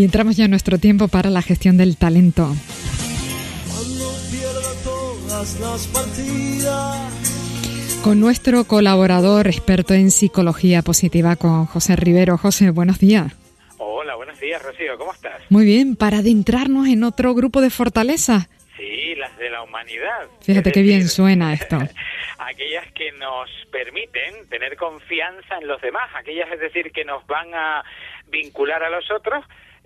Y entramos ya en nuestro tiempo para la gestión del talento. Con nuestro colaborador experto en psicología positiva, con José Rivero. José, buenos días. Hola, buenos días, Rocío, ¿cómo estás? Muy bien, para adentrarnos en otro grupo de fortalezas. Sí, las de la humanidad. Fíjate qué bien suena esto. aquellas que nos permiten tener confianza en los demás, aquellas, es decir, que nos van a vincular a los otros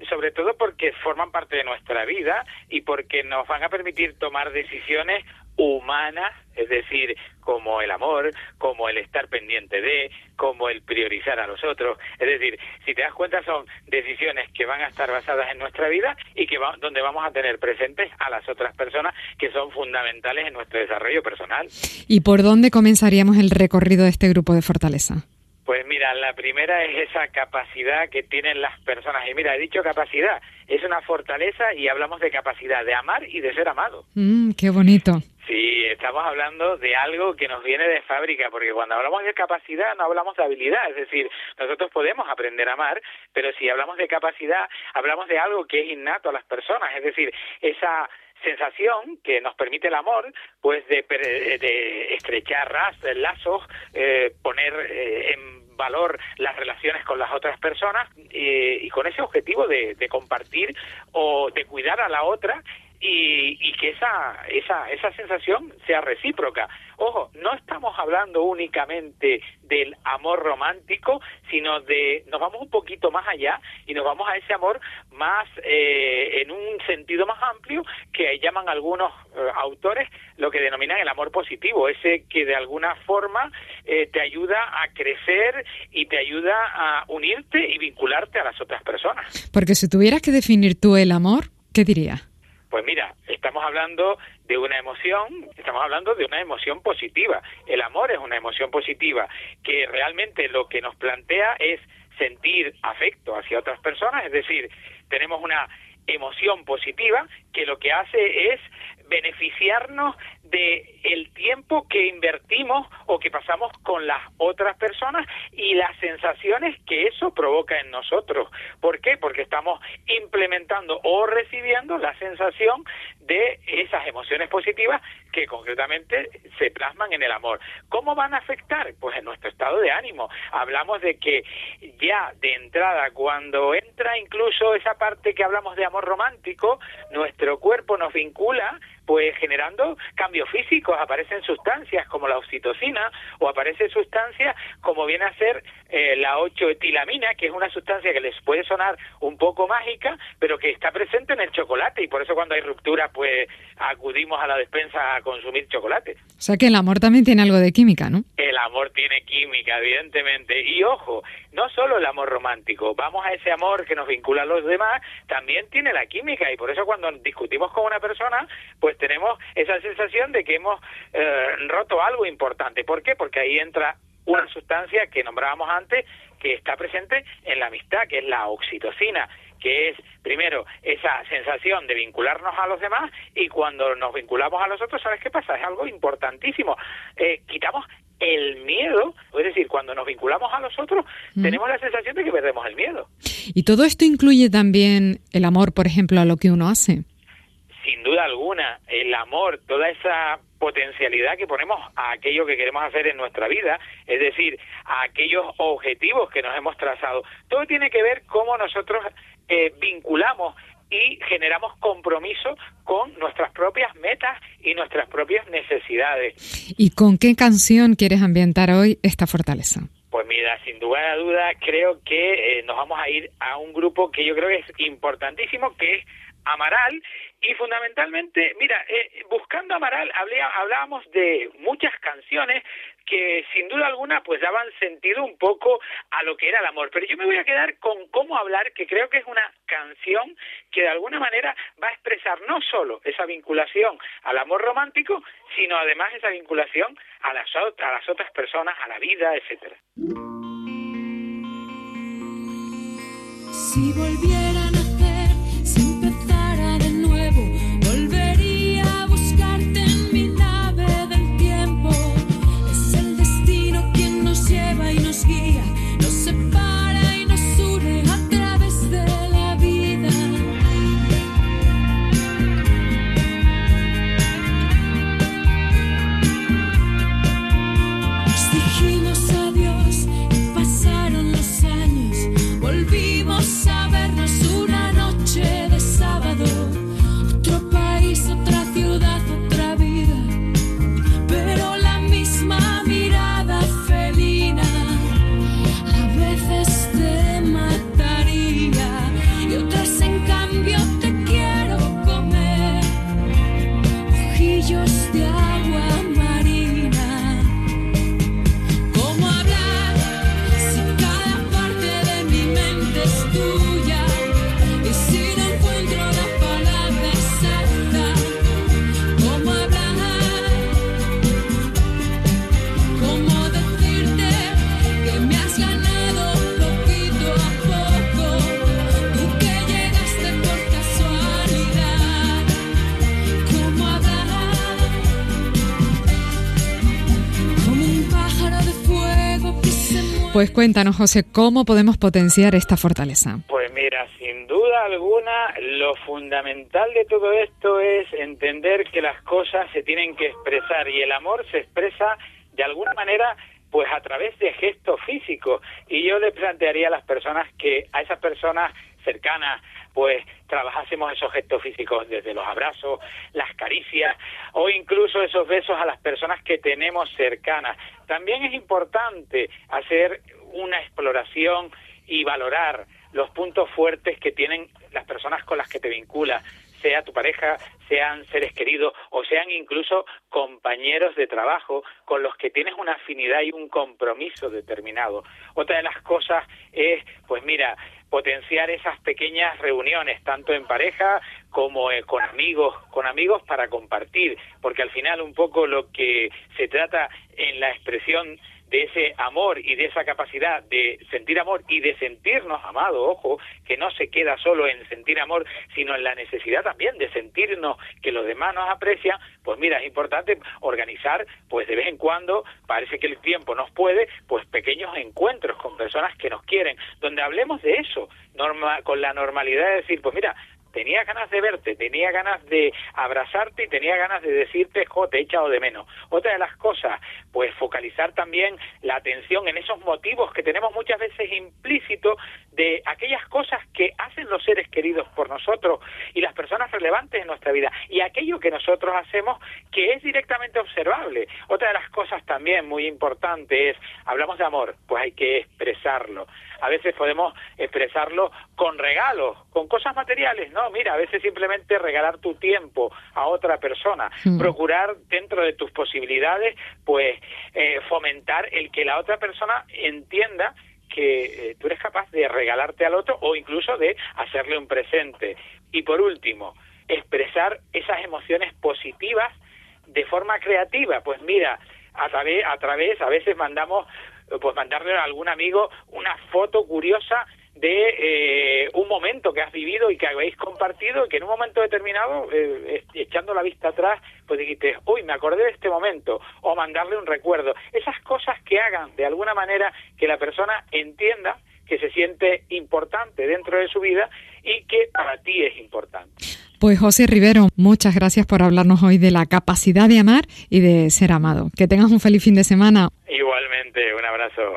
sobre todo porque forman parte de nuestra vida y porque nos van a permitir tomar decisiones humanas, es decir, como el amor, como el estar pendiente de, como el priorizar a los otros. Es decir, si te das cuenta son decisiones que van a estar basadas en nuestra vida y que donde vamos a tener presentes a las otras personas que son fundamentales en nuestro desarrollo personal. ¿Y por dónde comenzaríamos el recorrido de este grupo de fortaleza? Pues mira, la primera es esa capacidad que tienen las personas. Y mira, he dicho capacidad, es una fortaleza y hablamos de capacidad de amar y de ser amado. Mm, qué bonito. Sí, estamos hablando de algo que nos viene de fábrica, porque cuando hablamos de capacidad no hablamos de habilidad, es decir, nosotros podemos aprender a amar, pero si hablamos de capacidad, hablamos de algo que es innato a las personas, es decir, esa sensación que nos permite el amor, pues de, de estrechar lazos, eh, poner eh, en valor las relaciones con las otras personas eh, y con ese objetivo de, de compartir o de cuidar a la otra y, y, que esa, esa, esa sensación sea recíproca. Ojo, no estamos hablando únicamente del amor romántico, sino de, nos vamos un poquito más allá y nos vamos a ese amor más eh, en un sentido más amplio que llaman algunos eh, autores lo que denominan el amor positivo, ese que de alguna forma eh, te ayuda a crecer y te ayuda a unirte y vincularte a las otras personas. Porque si tuvieras que definir tú el amor, ¿qué dirías? Pues mira, estamos hablando de una emoción, estamos hablando de una emoción positiva. El amor es una emoción positiva que realmente lo que nos plantea es sentir afecto hacia otras personas, es decir, tenemos una emoción positiva que lo que hace es beneficiarnos de el tiempo que invertimos o que pasamos con las otras personas y las sensaciones que eso provoca en nosotros. ¿Por qué? Porque estamos implementando o recibiendo la sensación de esas emociones positivas que concretamente se plasman en el amor. ¿Cómo van a afectar? Pues en nuestro estado de ánimo. Hablamos de que ya de entrada, cuando entra incluso esa parte que hablamos de amor romántico, nuestro cuerpo nos vincula pues generando cambios físicos, aparecen sustancias como la oxitocina o aparecen sustancias como viene a ser eh, la 8-etilamina, que es una sustancia que les puede sonar un poco mágica, pero que está presente en el chocolate y por eso cuando hay ruptura pues acudimos a la despensa a consumir chocolate. O sea que el amor también tiene algo de química, ¿no? El amor tiene química, evidentemente. Y ojo, no solo el amor romántico, vamos a ese amor que nos vincula a los demás, también tiene la química y por eso cuando discutimos con una persona, pues tenemos esa sensación de que hemos eh, roto algo importante. ¿Por qué? Porque ahí entra una sustancia que nombrábamos antes que está presente en la amistad, que es la oxitocina, que es primero esa sensación de vincularnos a los demás y cuando nos vinculamos a los otros, ¿sabes qué pasa? Es algo importantísimo. Eh, quitamos el miedo, es decir, cuando nos vinculamos a los otros, tenemos la sensación de que perdemos el miedo. ¿Y todo esto incluye también el amor, por ejemplo, a lo que uno hace? Sin duda alguna, el amor, toda esa potencialidad que ponemos a aquello que queremos hacer en nuestra vida, es decir, a aquellos objetivos que nos hemos trazado. Todo tiene que ver cómo nosotros eh, vinculamos y generamos compromiso con nuestras propias metas y nuestras propias necesidades. ¿Y con qué canción quieres ambientar hoy esta fortaleza? Pues mira, sin duda a duda, creo que eh, nos vamos a ir a un grupo que yo creo que es importantísimo, que es Amaral y fundamentalmente, mira, eh, buscando Amaral hablábamos de muchas canciones que sin duda alguna pues daban sentido un poco a lo que era el amor, pero yo me voy a quedar con cómo hablar, que creo que es una canción que de alguna manera va a expresar no solo esa vinculación al amor romántico, sino además esa vinculación a las, otras personas, a la vida, etcétera. Si une a Pues cuéntanos, José, ¿cómo podemos potenciar esta fortaleza? Pues mira, sin duda alguna, lo fundamental de todo esto es entender que las cosas se tienen que expresar y el amor se expresa de alguna manera pues a través de gestos físicos y yo le plantearía a las personas que a esas personas cercanas pues trabajásemos esos gestos físicos desde los abrazos, las caricias o incluso esos besos a las personas que tenemos cercanas. También es importante hacer una exploración y valorar los puntos fuertes que tienen las personas con las que te vinculas, sea tu pareja, sean seres queridos o sean incluso compañeros de trabajo con los que tienes una afinidad y un compromiso determinado. Otra de las cosas es, pues mira, potenciar esas pequeñas reuniones, tanto en pareja como eh, con amigos, con amigos para compartir, porque al final un poco lo que se trata en la expresión de ese amor y de esa capacidad de sentir amor y de sentirnos amados, ojo, que no se queda solo en sentir amor, sino en la necesidad también de sentirnos que los demás nos aprecian, pues mira, es importante organizar, pues de vez en cuando, parece que el tiempo nos puede, pues pequeños encuentros con personas que nos quieren, donde hablemos de eso, norma, con la normalidad de decir, pues mira, tenía ganas de verte, tenía ganas de abrazarte y tenía ganas de decirte, jo, te he echado de menos. Otra de las cosas, pues focalizar también la atención en esos motivos que tenemos muchas veces implícitos de aquellas cosas que hacen los seres queridos por nosotros y las personas relevantes en nuestra vida y aquello que nosotros hacemos que es directamente observable. Otra de las cosas también muy importante es, hablamos de amor, pues hay que expresarlo. A veces podemos expresarlo con regalos, con cosas materiales, ¿no? Mira, a veces simplemente regalar tu tiempo a otra persona, hmm. procurar dentro de tus posibilidades, pues eh, fomentar el que la otra persona entienda que eh, tú eres capaz de regalarte al otro o incluso de hacerle un presente. Y por último, expresar esas emociones positivas de forma creativa. Pues mira, a través, a través, a veces mandamos, pues mandarle a algún amigo una foto curiosa de eh, un momento que has vivido y que habéis compartido y que en un momento determinado, eh, echando la vista atrás, pues dijiste, uy, me acordé de este momento, o mandarle un recuerdo. Esas cosas que hagan de alguna manera que la persona entienda que se siente importante dentro de su vida y que para ti es importante. Pues José Rivero, muchas gracias por hablarnos hoy de la capacidad de amar y de ser amado. Que tengas un feliz fin de semana. Igualmente, un abrazo.